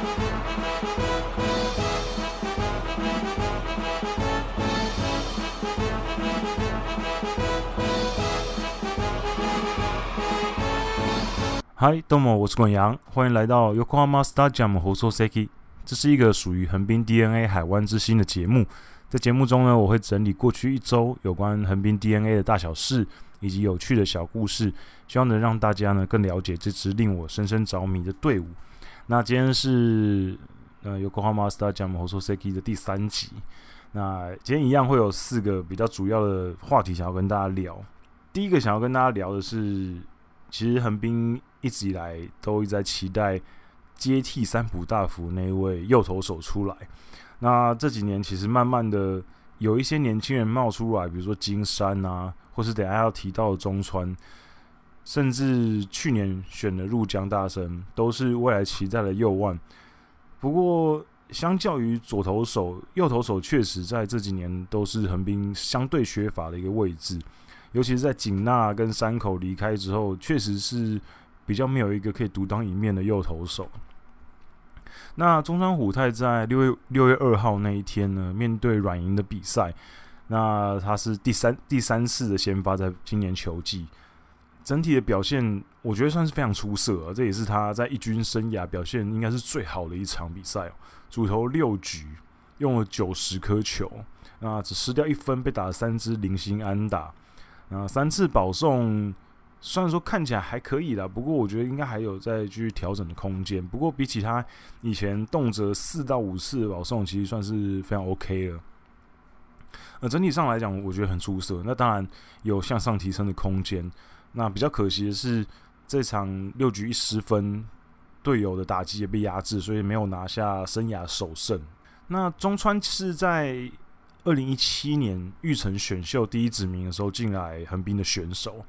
嗨，どうも，我是滚阳，欢迎来到 Yokohama Stadium 放送席。这是一个属于横滨 DeNA 海湾之星的节目。在节目中呢，我会整理过去一周有关横滨 DeNA 的大小事以及有趣的小故事，希望能让大家呢更了解这支令我深深着迷的队伍。 那今天是呃 Yokohama Stadium 放送席的第三集。那今天一样会有四个比较主要的话题想要跟大家聊。第一个想要跟大家聊的是，其实横滨。一直以来都一直在期待接替三浦大辅那一位右投手出来。那这几年其实慢慢的有一些年轻人冒出来，比如说金山啊，或是等下要提到的中川，甚至去年选的入江大生，都是未来期待的右腕。不过，相较于左投手，右投手确实在这几年都是横滨相对缺乏的一个位置，尤其是在井纳跟山口离开之后，确实是。比较没有一个可以独当一面的右投手。那中山虎太在六月六月二号那一天呢，面对软银的比赛，那他是第三第三次的先发，在今年球季，整体的表现我觉得算是非常出色啊，这也是他在一军生涯表现应该是最好的一场比赛哦。主投六局，用了九十颗球，那只失掉一分，被打了三支零星安打，那三次保送。虽然说看起来还可以啦，不过我觉得应该还有再继续调整的空间。不过比起他以前动辄四到五次的保送，其实算是非常 OK 了。呃，整体上来讲，我觉得很出色。那当然有向上提升的空间。那比较可惜的是，这场六局一失分，队友的打击也被压制，所以没有拿下生涯首胜。那中川是在二零一七年玉成选秀第一指名的时候进来横滨的选手。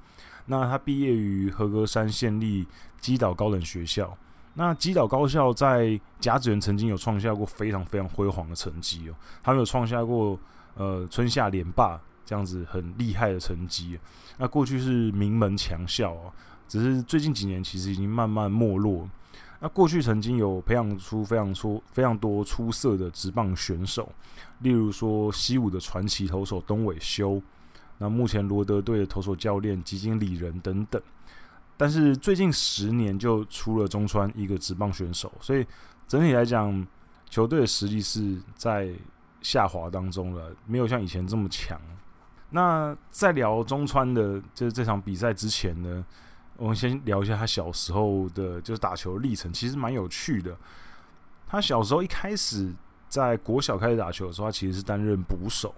那他毕业于和歌山县立基岛高等学校。那基岛高校在甲子园曾经有创下过非常非常辉煌的成绩哦，他们有创下过呃春夏连霸这样子很厉害的成绩。那过去是名门强校啊，只是最近几年其实已经慢慢没落。那过去曾经有培养出非常出非常多出色的职棒选手，例如说西武的传奇投手东尾修。那目前罗德队的投手教练吉井理人等等，但是最近十年就出了中川一个职棒选手，所以整体来讲，球队的实力是在下滑当中了，没有像以前这么强。那在聊中川的这这场比赛之前呢，我们先聊一下他小时候的，就是打球历程，其实蛮有趣的。他小时候一开始在国小开始打球的时候，他其实是担任捕手。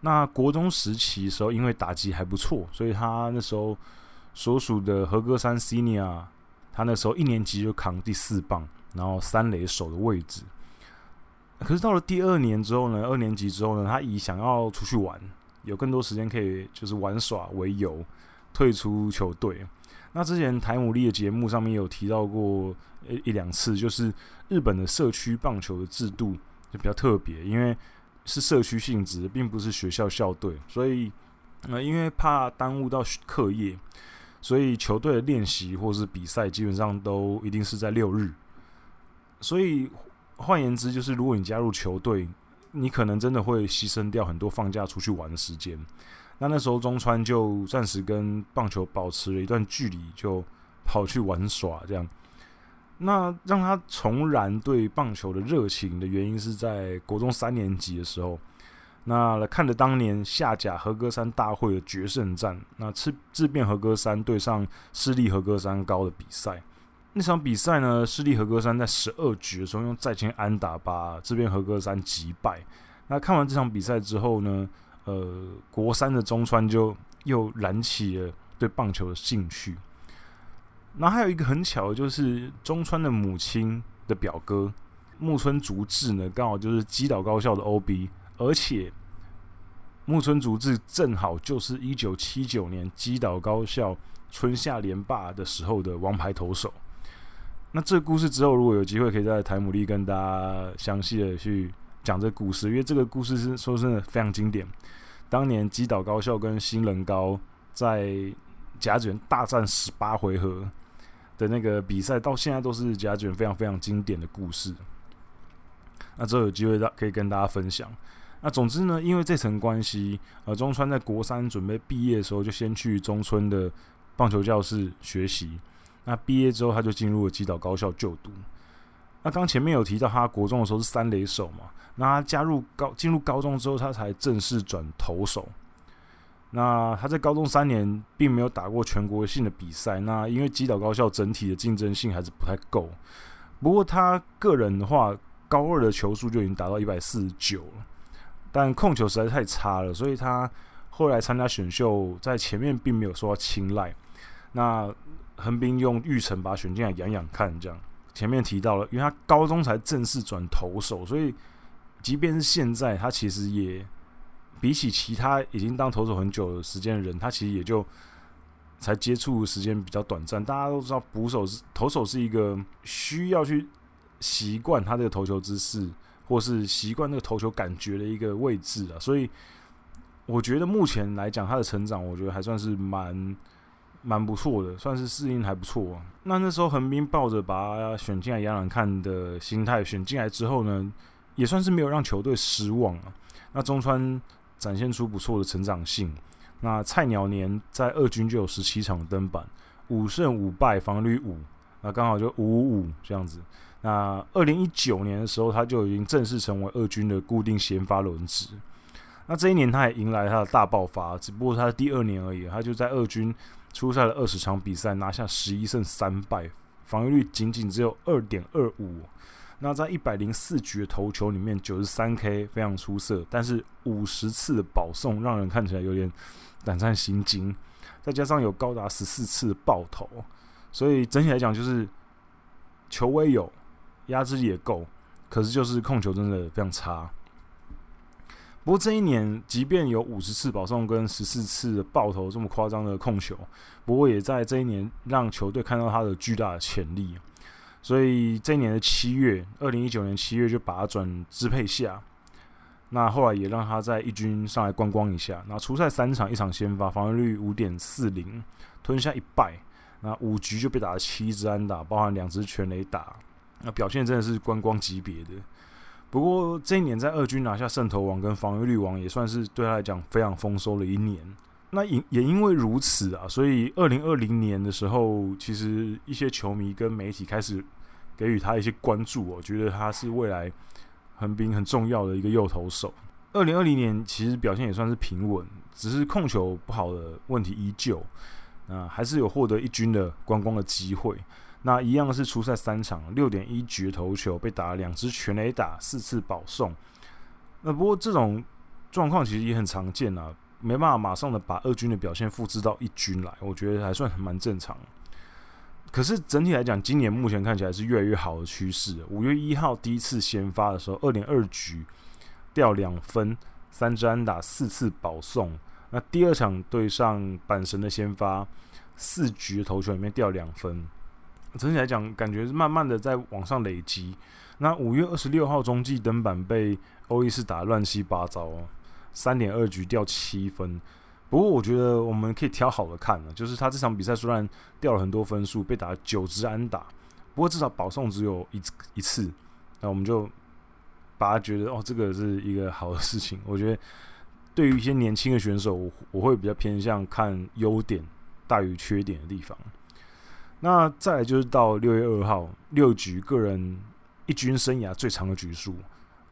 那国中时期的时候，因为打击还不错，所以他那时候所属的和歌山 Senior，他那时候一年级就扛第四棒，然后三垒手的位置。可是到了第二年之后呢，二年级之后呢，他以想要出去玩，有更多时间可以就是玩耍为由，退出球队。那之前台姆利的节目上面有提到过一一两次，就是日本的社区棒球的制度就比较特别，因为。是社区性质，并不是学校校队，所以，呃，因为怕耽误到课业，所以球队的练习或是比赛基本上都一定是在六日。所以换言之，就是如果你加入球队，你可能真的会牺牲掉很多放假出去玩的时间。那那时候中川就暂时跟棒球保持了一段距离，就跑去玩耍这样。那让他重燃对棒球的热情的原因是在国中三年级的时候，那看着当年下甲和歌山大会的决胜战，那智智辩和歌山对上市立和歌山高的比赛，那场比赛呢，市立和歌山在十二局的时候用再见安打把这边和歌山击败。那看完这场比赛之后呢，呃，国三的中川就又燃起了对棒球的兴趣。那还有一个很巧的，就是中川的母亲的表哥木村竹志呢，刚好就是击倒高校的 OB，而且木村竹志正好就是一九七九年击倒高校春夏连霸的时候的王牌投手。那这个故事之后，如果有机会，可以在台姆利跟大家详细的去讲这故事，因为这个故事是说真的非常经典。当年基岛高校跟新人高在甲卷大战十八回合。的那个比赛，到现在都是甲卷非常非常经典的故事。那之后有机会可以跟大家分享。那总之呢，因为这层关系，呃，中川在国三准备毕业的时候，就先去中村的棒球教室学习。那毕业之后，他就进入了击岛高校就读。那刚前面有提到，他国中的时候是三垒手嘛。那他加入高进入高中之后，他才正式转投手。那他在高中三年并没有打过全国性的比赛。那因为击岛高校整体的竞争性还是不太够。不过他个人的话，高二的球速就已经达到一百四十九了。但控球实在太差了，所以他后来参加选秀，在前面并没有受到青睐。那横滨用玉成把他选进来养养看，这样前面提到了，因为他高中才正式转投手，所以即便是现在，他其实也比起其他已经当投手很久的时间的人，他其实也就才接触时间比较短暂。大家都知道，捕手是投手是一个需要去习惯他这个投球姿势。或是习惯那个投球感觉的一个位置啊，所以我觉得目前来讲，他的成长，我觉得还算是蛮蛮不错的，算是适应还不错啊。那那时候横滨抱着把他选进来养养看的心态选进来之后呢，也算是没有让球队失望啊。那中川展现出不错的成长性，那菜鸟年在二军就有十七场登板，五胜五败，防率五，那刚好就五五五这样子。那二零一九年的时候，他就已经正式成为二军的固定先发轮值。那这一年，他也迎来他的大爆发，只不过他第二年而已。他就在二军出赛了二十场比赛，拿下十一胜三败，防御率仅仅只有二点二五。那在一百零四局的投球里面，九十三 K 非常出色，但是五十次的保送让人看起来有点胆战心惊。再加上有高达十四次的爆头，所以整体来讲就是球威有。压制力也够，可是就是控球真的非常差。不过这一年，即便有五十次保送跟十四次爆头这么夸张的控球，不过也在这一年让球队看到他的巨大的潜力。所以这一年的七月，二零一九年七月就把他转支配下。那后来也让他在一军上来观光一下。那初赛三场，一场先发，防御率五点四零，吞下一败。那五局就被打了七支安打，包含两支全垒打。那表现真的是观光级别的，不过这一年在二军拿下胜投王跟防御率王，也算是对他来讲非常丰收的一年。那也也因为如此啊，所以二零二零年的时候，其实一些球迷跟媒体开始给予他一些关注，我觉得他是未来横滨很重要的一个右投手。二零二零年其实表现也算是平稳，只是控球不好的问题依旧，啊，还是有获得一军的观光的机会。那一样是出赛三场，六点一局投球被打了两支全垒打，四次保送。那不过这种状况其实也很常见啊，没办法马上的把二军的表现复制到一军来，我觉得还算蛮正常。可是整体来讲，今年目前看起来是越来越好的趋势。五月一号第一次先发的时候，二点二局掉两分，三支安打，四次保送。那第二场对上阪神的先发，四局的投球里面掉两分。整体来讲，感觉是慢慢的在往上累积。那五月二十六号中继登板被欧力士打乱七八糟，三点二局掉七分。不过我觉得我们可以挑好的看了，就是他这场比赛虽然掉了很多分数，被打九支安打，不过至少保送只有一一次。那我们就把他觉得哦，这个是一个好的事情。我觉得对于一些年轻的选手，我我会比较偏向看优点大于缺点的地方。那再来就是到六月二号六局，个人一军生涯最长的局数，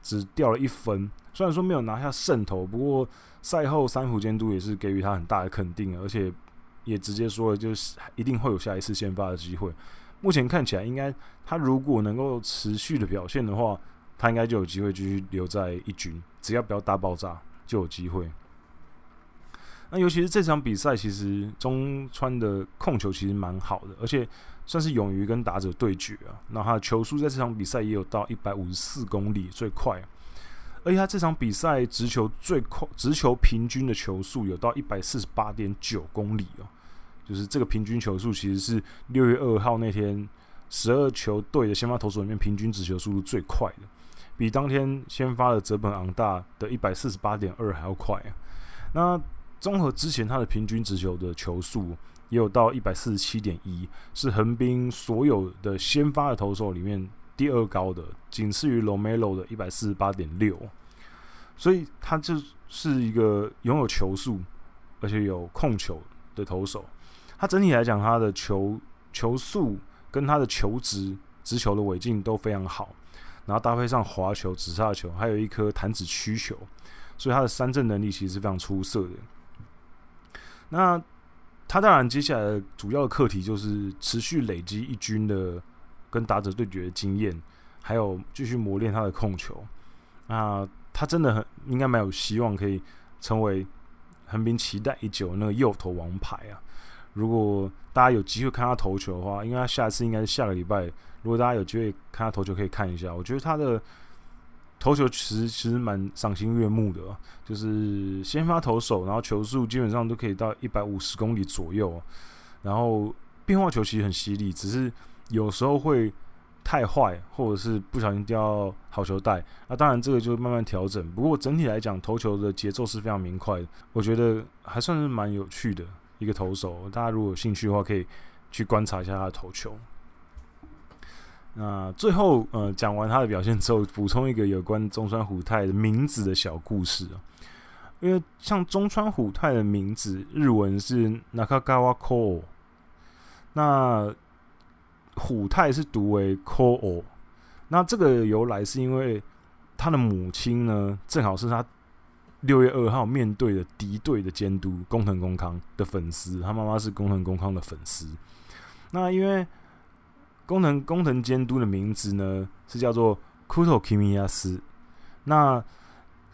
只掉了一分。虽然说没有拿下胜投，不过赛后三浦监督也是给予他很大的肯定，而且也直接说了，就是一定会有下一次先发的机会。目前看起来，应该他如果能够持续的表现的话，他应该就有机会继续留在一军，只要不要大爆炸就有机会。那尤其是这场比赛，其实中川的控球其实蛮好的，而且算是勇于跟打者对决啊。那他的球速在这场比赛也有到一百五十四公里，最快。而且他这场比赛直球最快，直球平均的球速有到一百四十八点九公里哦。就是这个平均球速其实是六月二号那天十二球队的先发投手里面平均直球速度最快的，比当天先发的泽本昂大的一百四十八点二还要快啊。那综合之前他的平均直球的球速，也有到一百四十七点一，是横滨所有的先发的投手里面第二高的，仅次于 Romero 的一百四十八点六。所以他就是一个拥有球速，而且有控球的投手。他整体来讲，他的球球速跟他的球质、直球的尾劲都非常好，然后搭配上滑球、直杀球，还有一颗弹指曲球，所以他的三振能力其实是非常出色的。那他当然接下来的主要的课题就是持续累积一军的跟打者对决的经验，还有继续磨练他的控球。那他真的很应该蛮有希望可以成为横滨期待已久那个右投王牌啊！如果大家有机会看他投球的话，应该他下次应该是下个礼拜。如果大家有机会看他投球，可以看一下。我觉得他的。投球其实其实蛮赏心悦目的，就是先发投手，然后球速基本上都可以到一百五十公里左右，然后变化球其实很犀利，只是有时候会太坏，或者是不小心掉好球带，那当然这个就慢慢调整。不过整体来讲，投球的节奏是非常明快的，我觉得还算是蛮有趣的一个投手。大家如果有兴趣的话，可以去观察一下他的投球。那最后，呃，讲完他的表现之后，补充一个有关中川虎太的名字的小故事啊。因为像中川虎太的名字，日文是 Nakagawa Ko，那虎太是读为 Ko。那这个由来是因为他的母亲呢，正好是他六月二号面对的敌对的监督工藤公康的粉丝，他妈妈是工藤公康的粉丝。那因为工藤工藤监督的名字呢是叫做 Kuto Kimiyas 那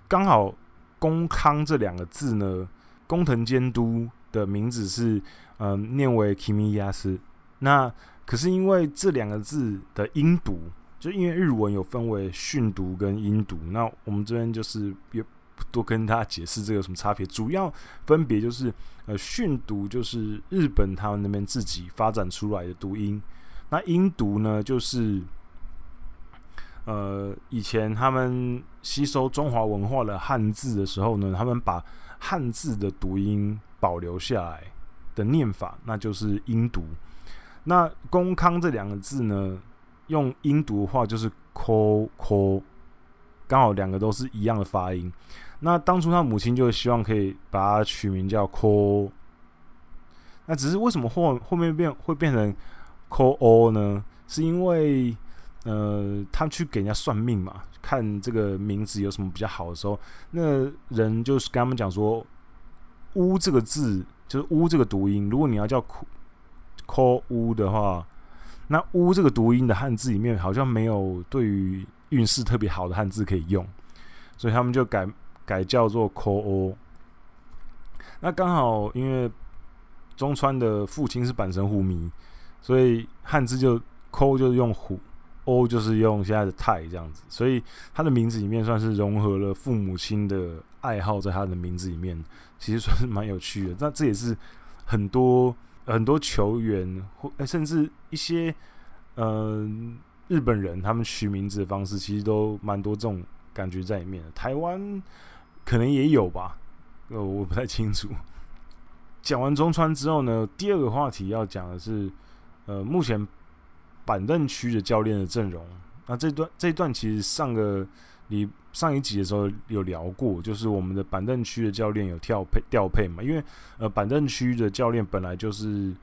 刚好工康这两个字呢，工藤监督的名字是嗯、念为 Kimiyas 那可是因为这两个字的音读，就因为日文有分为训读跟音读，那我们这边就是也不多跟大家解释这个有什么差别，主要分别就是呃训读就是日本他们那边自己发展出来的读音。那音读呢，就是呃，以前他们吸收中华文化的汉字的时候呢，他们把汉字的读音保留下来的念法，那就是音读。那公康这两个字呢，用音读的话就是“ call call”，刚好两个都是一样的发音。那当初他母亲就希望可以把它取名叫“ call”，那只是为什么后后面变会变成？call all 呢，是因为呃，他去给人家算命嘛，看这个名字有什么比较好的时候，那人就是跟他们讲说，乌这个字就是乌这个读音，如果你要叫 call 乌的话，那乌这个读音的汉字里面好像没有对于运势特别好的汉字可以用，所以他们就改改叫做 call all。那刚好因为中川的父亲是阪神虎迷。所以汉字就“抠”就是用“虎”，“欧”就是用现在的“太”这样子，所以他的名字里面算是融合了父母亲的爱好在他的名字里面，其实算是蛮有趣的。那这也是很多 很多球员或甚至一些嗯、日本人他们取名字的方式，其实都蛮多这种感觉在里面的。台湾可能也有吧，呃，我不太清楚。讲完中川之后呢，第二个话题要讲的是。呃，目前板凳区的教练的阵容，那这段这一段其实上个你上一集的时候有聊过，就是我们的板凳区的教练有调配调配嘛，因为呃板凳区的教练本来就是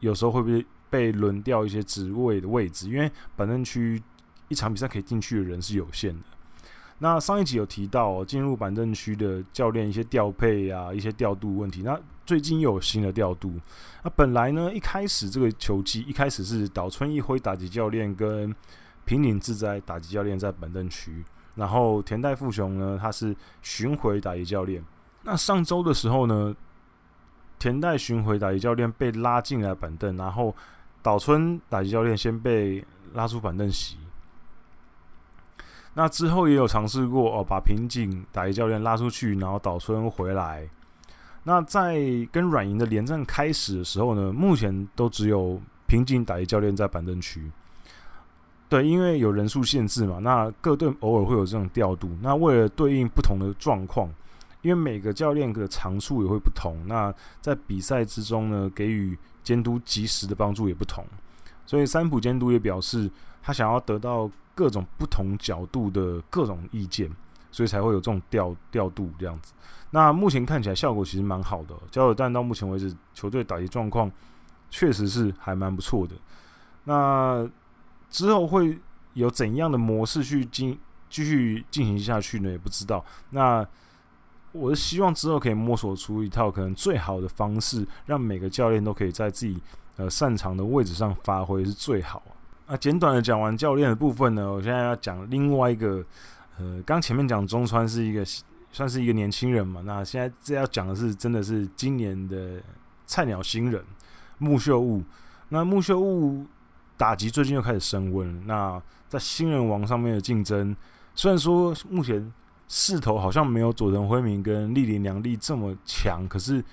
有时候会被被轮调一些职位的位置，因为板凳区一场比赛可以进去的人是有限的。那上一集有提到进入板凳区的教练一些调配啊，一些调度问题。那最近又有新的调度。那本来呢，一开始这个球季一开始是岛村一辉打击教练跟平井志哉打击教练在板凳区，然后田代富雄呢他是巡回打击教练。那上周的时候呢，田代巡回打击教练被拉进来板凳，然后岛村打击教练先被拉出板凳席。那之后也有尝试过哦，把平井打击教练拉出去，然后岛村回来。那在跟软银的连战开始的时候呢，目前都只有平井打击教练在板凳区。对，因为有人数限制嘛，那各队偶尔会有这种调度。那为了对应不同的状况，因为每个教练的长处也会不同，那在比赛之中呢，给予监督及时的帮助也不同。所以三浦监督也表示，他想要得到各种不同角度的各种意见，所以才会有这种调调度这样子。那目前看起来效果其实蛮好的，加油站到目前为止球队打击状况确实是还蛮不错的。那之后会有怎样的模式去进继续进行下去呢？也不知道。那我是希望之后可以摸索出一套可能最好的方式，让每个教练都可以在自己呃擅长的位置上发挥是最好。啊简短的讲完教练的部分呢，我现在要讲另外一个，呃，刚前面讲中川是一个算是一个年轻人嘛，那现在这要讲的是真的是今年的菜鸟新人木秀悟。那木秀悟打击最近又开始升温，那在新人王上面的竞争，虽然说目前。势头好像没有佐藤辉明跟栗林良利这么强，可是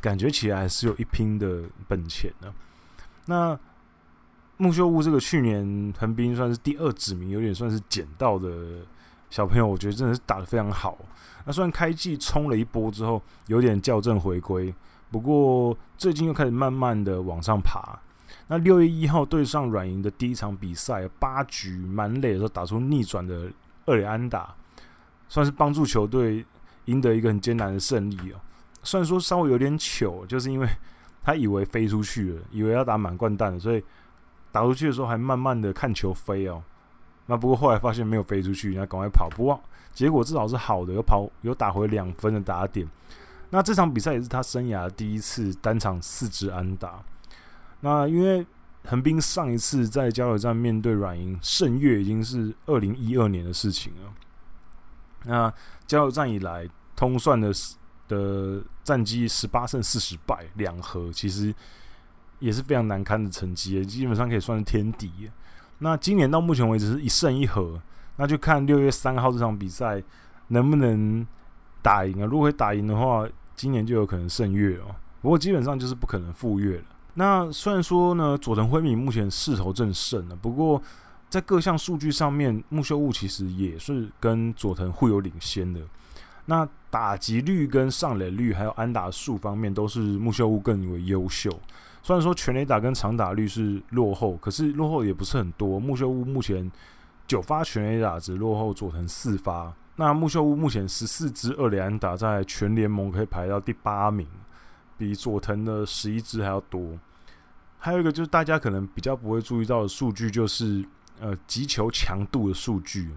感觉起来还是有一拼的本钱呢。那木秀屋这个去年横滨算是第二指名，有点算是捡到的小朋友，我觉得真的是打得非常好。那虽然开季冲了一波之后有点校正回归，不过最近又开始慢慢的往上爬。那六月一号对上软银的第一场比赛，八局满垒的时候打出逆转的二垒安打。算是帮助球队赢得一个很艰难的胜利哦。虽然说稍微有点糗，就是因为他以为飞出去了，以为要打满贯弹了，所以打出去的时候还慢慢的看球飞哦。那不过后来发现没有飞出去，那赶快跑。不过结果至少是好的，有跑有打回两分的打点。那这场比赛也是他生涯第一次单场四支安打。那因为横滨上一次在加油站面对软银胜月已经是二零一二年的事情了。那加油站以来通算的的战绩十八胜四十败两和，其实也是非常难堪的成绩，基本上可以算是天敌。那今年到目前为止是一胜一和，那就看六月三号这场比赛能不能打赢啊？如果打赢的话，今年就有可能胜月哦。不过基本上就是不可能负月了。那虽然说呢，佐藤辉明目前势头正盛呢，不过。在各项数据上面，木秀悟其实也是跟佐藤互有领先的。那打击率跟上垒率，还有安打数方面，都是木秀悟更为优秀。虽然说全垒打跟长打率是落后，可是落后也不是很多。木秀屋目前九发全垒打只落后佐藤四发。那木秀屋目前十四支二垒安打，在全联盟可以排到第八名，比佐藤的十一支还要多。还有一个就是大家可能比较不会注意到的数据，就是。呃，击球强度的数据，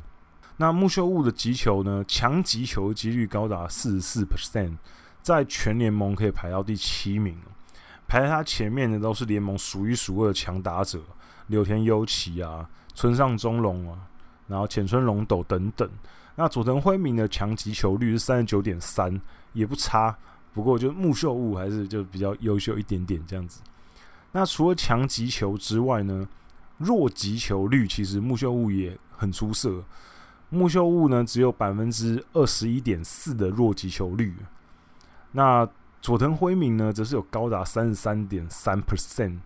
那木秀屋的击球呢，强击球几率高达四十四 percent，在全联盟可以排到第七名，排在他前面的都是联盟数一数二的强打者，柳田优起啊，村上中隆啊，然后浅村龙斗等等。那佐藤辉明的强击球率是三十九点三，也不差，不过就木秀悟还是就比较优秀一点点这样子。那除了强击球之外呢？弱击球率其实木秀悟也很出色，木秀悟呢只有百分之二十一点四的弱击球率，那佐藤辉明呢则是有高达三十三点三 percent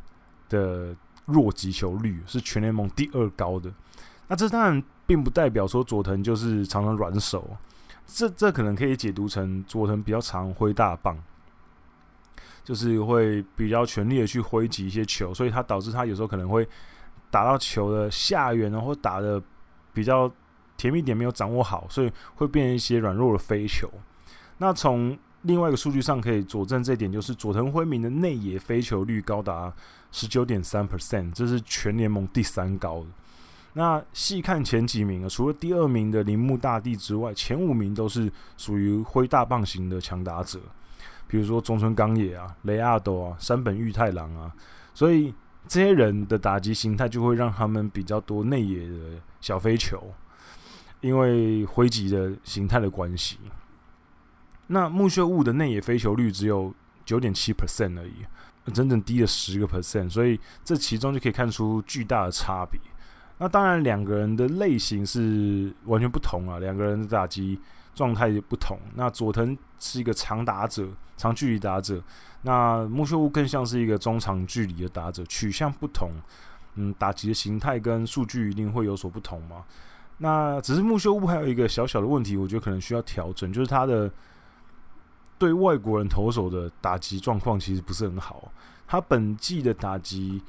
的弱击球率，是全联盟第二高的。那这当然并不代表说佐藤就是常常软手，这这可能可以解读成佐藤比较常挥大棒，就是会比较全力的去挥击一些球，所以他导致他有时候可能会。打到球的下缘，然后打的比较甜蜜点没有掌握好，所以会变成一些软弱的飞球。那从另外一个数据上可以佐证这一点，就是佐藤辉明的内野飞球率高达十九点三 percent，这是全联盟第三高的。那细看前几名啊，除了第二名的铃木大地之外，前五名都是属于挥大棒型的强打者，比如说中村刚也啊、雷阿斗啊、山本裕太郎啊，所以。这些人的打击形态就会让他们比较多内野的小飞球，因为挥击的形态的关系。那木秀悟的内野飞球率只有九点七 percent 而已，整整低了十个 percent，所以这其中就可以看出巨大的差别。那当然，两个人的类型是完全不同啊，两个人的打击状态也不同。那佐藤是一个长打者，长距离打者。那木秀悟更像是一个中长距离的打者，取向不同，嗯，打击的形态跟数据一定会有所不同嘛。那只是木秀悟还有一个小小的问题，我觉得可能需要调整，就是他的对外国人投手的打击状况其实不是很好。他本季的打击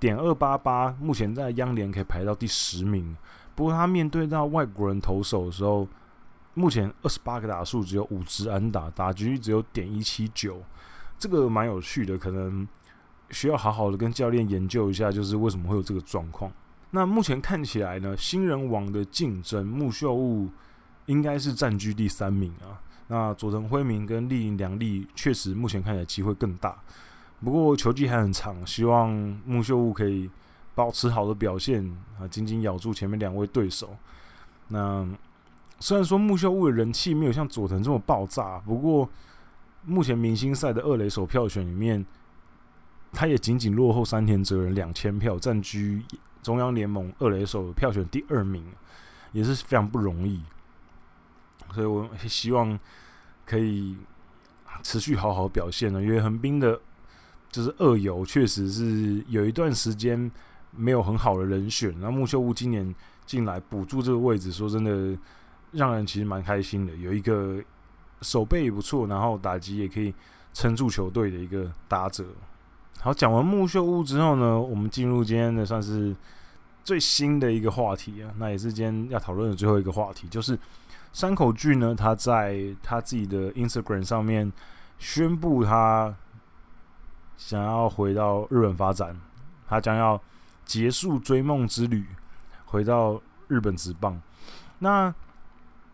点二八八，目前在央联可以排到第十名。不过他面对到外国人投手的时候，目前二十八个打数只有五支安打，打击率只有点一七九，这个蛮有趣的，可能需要好好的跟教练研究一下，就是为什么会有这个状况。那目前看起来呢，新人王的竞争，木秀物应该是占据第三名啊。那佐藤辉明跟栗林良利确实目前看起来机会更大，不过球季还很长，希望木秀悟可以保持好的表现啊，紧紧咬住前面两位对手。那虽然说木秀悟的人气没有像佐藤这么爆炸，不过目前明星赛的二垒手票选里面，他也仅仅落后山田哲人两千票，占据。中央联盟二垒手票选第二名，也是非常不容易，所以我希望可以持续好好表现呢。因为横滨的，就是二游确实是有一段时间没有很好的人选，那木秀屋今年进来补助这个位置，说真的，让人其实蛮开心的。有一个守备也不错，然后打击也可以撑住球队的一个打者。好，讲完木秀屋之后呢，我们进入今天的算是最新的一个话题啊，那也是今天要讨论的最后一个话题，就是山口俊呢，他在他自己的 Instagram 上面宣布他想要回到日本发展，他将要结束追梦之旅，回到日本职棒。那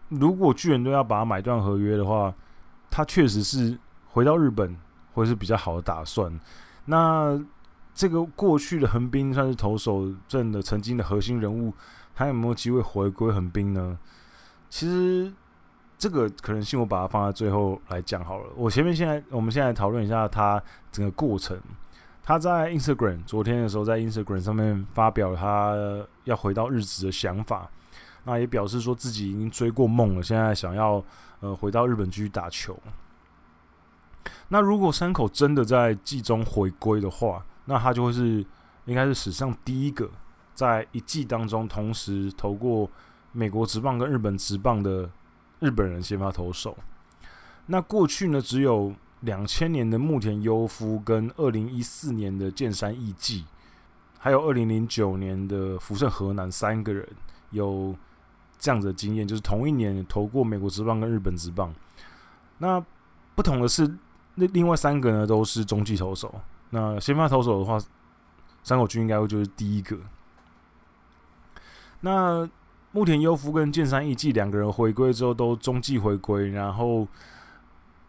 如果巨人队要把他买断合约的话，他确实是回到日本会是比较好的打算。那这个过去的横滨算是投手阵的曾经的核心人物，还有没有机会回归横滨呢？其实这个可能性我把它放在最后来讲好了。我前面现在我们现在讨论一下他整个过程。他在 Instagram 昨天的时候在 Instagram 上面发表他要回到日子的想法，那也表示说自己已经追过梦了，现在想要呃回到日本继续打球。那如果山口真的在季中回归的话，那他就会是应该是史上第一个在一季当中同时投过美国职棒跟日本职棒的日本人先发投手。那过去呢，只有两千年的木田优夫跟二零一四年的剑山义季，还有二零零九年的福盛河南三个人有这样子的经验，就是同一年投过美国职棒跟日本职棒。那不同的是。那另外三个呢，都是中继投手。那先发投手的话，山口君应该会就是第一个。那木田优夫跟剑山义季两个人回归之后，都中继回归，然后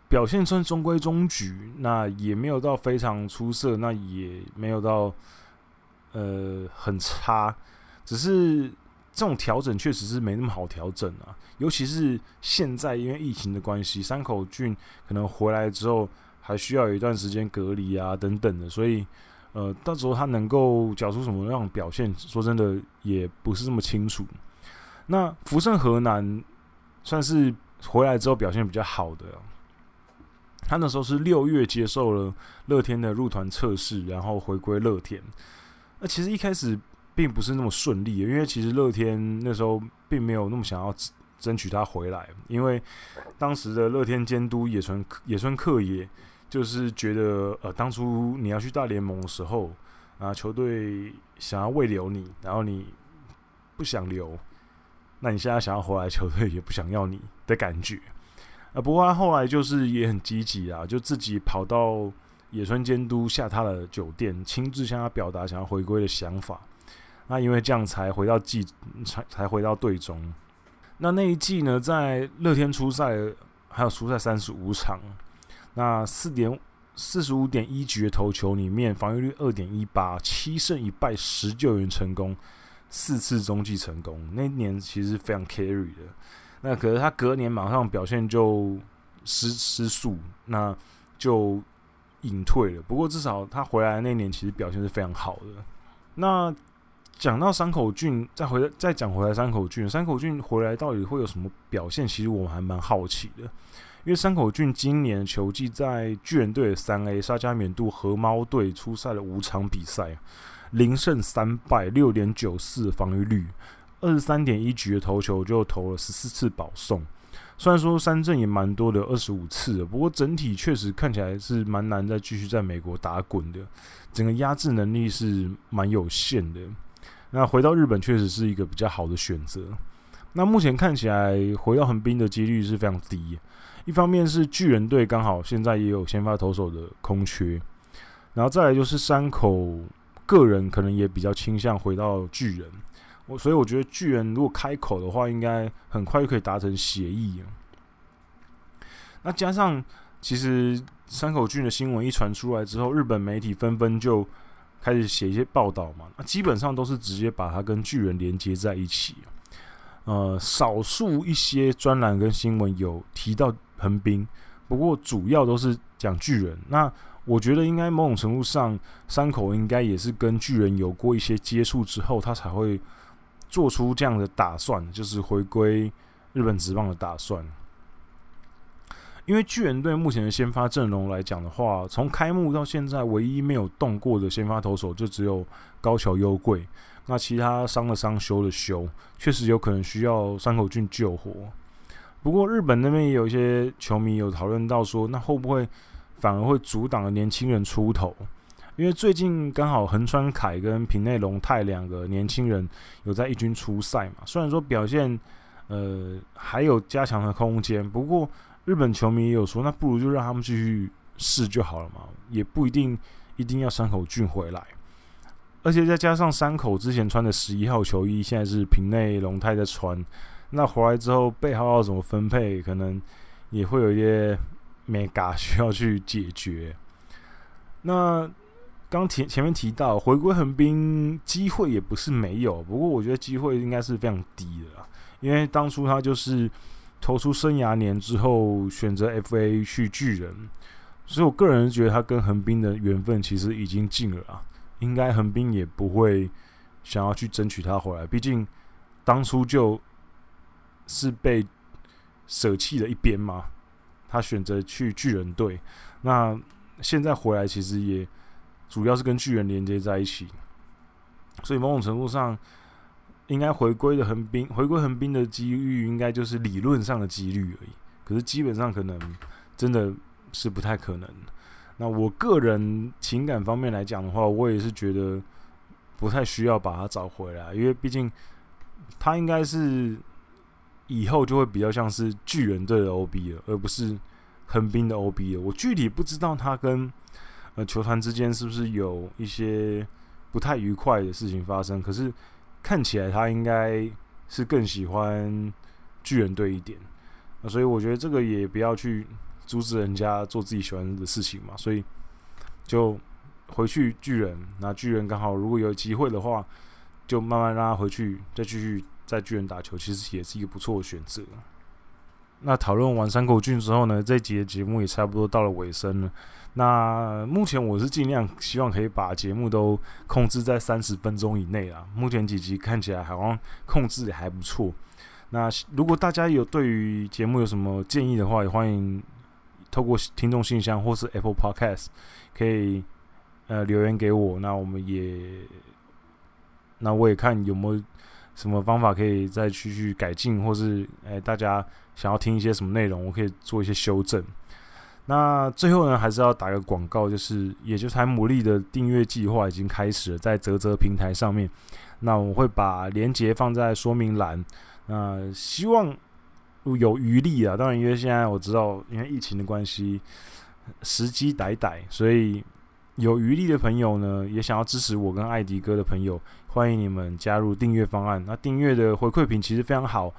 表现算中规中矩。那也没有到非常出色，那也没有到呃很差，只是。这种调整确实是没那么好调整啊，尤其是现在因为疫情的关系，山口俊可能回来之后还需要有一段时间隔离啊等等的，所以呃，到时候他能够缴出什么样的表现，说真的也不是这么清楚。那福盛河南算是回来之后表现比较好的，他那时候是六月接受了乐天的入团测试，然后回归乐天。那其实一开始。并不是那么顺利，因为其实乐天那时候并没有那么想要争取他回来，因为当时的乐天监督野村野村克也就是觉得，呃，当初你要去大联盟的时候啊，球队想要未留你，然后你不想留，那你现在想要回来，球队也不想要你的感觉。啊，不过他后来就是也很积极啊，就自己跑到野村监督下榻的酒店，亲自向他表达想要回归的想法。那因为这样才回到季，才才回到队中。那那一季呢，在乐天出赛还有出赛三十五场，那四点四十五点一局的投球里面，防御率二点一八，七胜一败十救援成功，四次中继成功。那年其实非常 carry 的。那可是他隔年马上表现就失失速，那就隐退了。不过至少他回来那年其实表现是非常好的。那讲到山口俊，再回再讲回来山口俊，山口俊回来到底会有什么表现？其实我们还蛮好奇的，因为山口俊今年球季在巨人队的三 A 沙加缅度和猫队出赛了五场比赛，零胜三败，六点九四防御率，二十三点一局的投球就投了十四次保送，虽然说三振也蛮多的，二十五次，不过整体确实看起来是蛮难再继续在美国打滚的，整个压制能力是蛮有限的。那回到日本确实是一个比较好的选择。那目前看起来回到横滨的几率是非常低。一方面是巨人队刚好现在也有先发投手的空缺，然后再来就是山口个人可能也比较倾向回到巨人。我所以我觉得巨人如果开口的话，应该很快就可以达成协议。那加上其实山口俊的新闻一传出来之后，日本媒体纷纷就开始写一些报道嘛，那基本上都是直接把它跟巨人连接在一起。呃，少数一些专栏跟新闻有提到横滨，不过主要都是讲巨人。那我觉得应该某种程度上，山口应该也是跟巨人有过一些接触之后，他才会。做出这样的打算，就是回归日本职棒的打算。因为巨人队目前的先发阵容来讲的话，从开幕到现在，唯一没有动过的先发投手就只有高桥优贵。那其他伤的伤，休的休，确实有可能需要山口俊救火。不过日本那边也有一些球迷有讨论到说，那会不会反而会阻挡年轻人出头？因为最近刚好横川凯跟平内龙太两个年轻人有在一军出赛嘛，虽然说表现呃还有加强的空间，不过日本球迷也有说，那不如就让他们继续试就好了嘛，也不一定一定要山口俊回来，而且再加上山口之前穿的十一号球衣，现在是平内龙太在穿，那回来之后背号要怎么分配，可能也会有一些眉角 需要去解决，那。刚提前面提到回归横滨机会也不是没有，不过我觉得机会应该是非常低的啦，因为当初他就是投出生涯年之后选择 FA 去巨人，所以我个人觉得他跟横滨的缘分其实已经尽了啊，应该横滨也不会想要去争取他回来，毕竟当初就是被舍弃了一边嘛，他选择去巨人队，那现在回来其实也。主要是跟巨人连接在一起，所以某种程度上，应该回归的横滨，回归横滨的机遇，应该就是理论上的几率而已。可是基本上可能真的是不太可能。那我个人情感方面来讲的话，我也是觉得不太需要把他找回来，因为毕竟他应该是以后就会比较像是巨人队的 OB 了，而不是横滨的 OB 了。我具体不知道他跟。呃，球团之间是不是有一些不太愉快的事情发生？可是看起来他应该是更喜欢巨人队一点，那所以我觉得这个也不要去阻止人家做自己喜欢的事情嘛。所以就回去巨人，那巨人刚好如果有机会的话，就慢慢让他回去，再继续在巨人打球，其实也是一个不错的选择。那讨论完山口俊之后呢，这集的节目也差不多到了尾声了。那目前我是尽量希望可以把节目都控制在三十分钟以内啦。目前几集看起来好像控制也还不错。那如果大家有对于节目有什么建议的话，也欢迎透过听众信箱或是 Apple Podcast 可以呃留言给我。那我们也，那我也看有没有什么方法可以再继续改进，或是哎、大家想要听一些什么内容，我可以做一些修正。那最后呢，还是要打个广告，就是也就是台牡蛎的订阅计划已经开始了，在泽泽平台上面。那我会把链接放在说明栏。那希望有余力啊，当然因为现在我知道，因为疫情的关系，时机歹歹，所以有余力的朋友呢，也想要支持我跟艾迪哥的朋友，欢迎你们加入订阅方案。那订阅的回馈品其实非常好，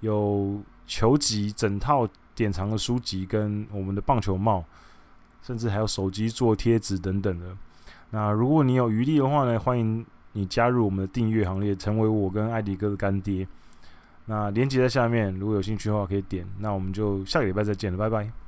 有球集整套。典藏的书籍跟我们的棒球帽，甚至还有手机做贴纸等等的。那如果你有余力的话呢，欢迎你加入我们的订阅行列，成为我跟艾迪哥的干爹。那链接在下面，如果有兴趣的话可以点。那我们就下个礼拜再见了，拜拜。